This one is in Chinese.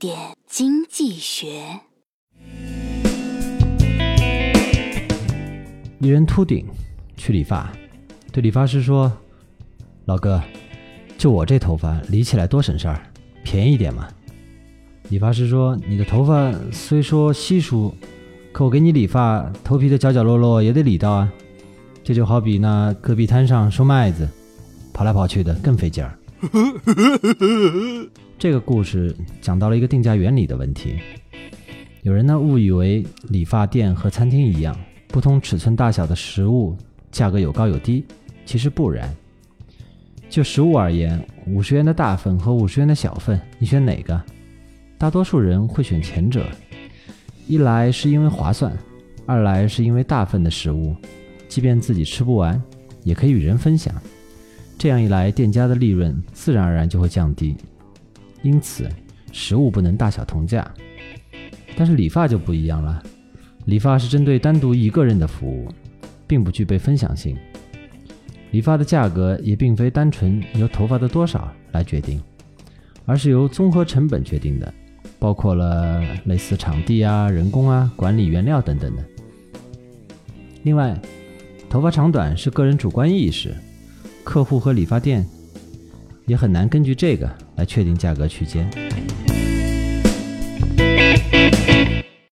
点经济学。一人秃顶去理发，对理发师说：“老哥，就我这头发理起来多省事儿，便宜点嘛。”理发师说：“你的头发虽说稀疏，可我给你理发，头皮的角角落落也得理到啊。这就好比那戈壁滩上收麦子，跑来跑去的更费劲儿。”这个故事讲到了一个定价原理的问题。有人呢误以为理发店和餐厅一样。不同尺寸大小的食物价格有高有低，其实不然。就食物而言，五十元的大份和五十元的小份，你选哪个？大多数人会选前者，一来是因为划算，二来是因为大份的食物，即便自己吃不完，也可以与人分享。这样一来，店家的利润自然而然就会降低。因此，食物不能大小同价。但是理发就不一样了。理发是针对单独一个人的服务，并不具备分享性。理发的价格也并非单纯由头发的多少来决定，而是由综合成本决定的，包括了类似场地啊、人工啊、管理原料等等的。另外，头发长短是个人主观意识，客户和理发店也很难根据这个来确定价格区间。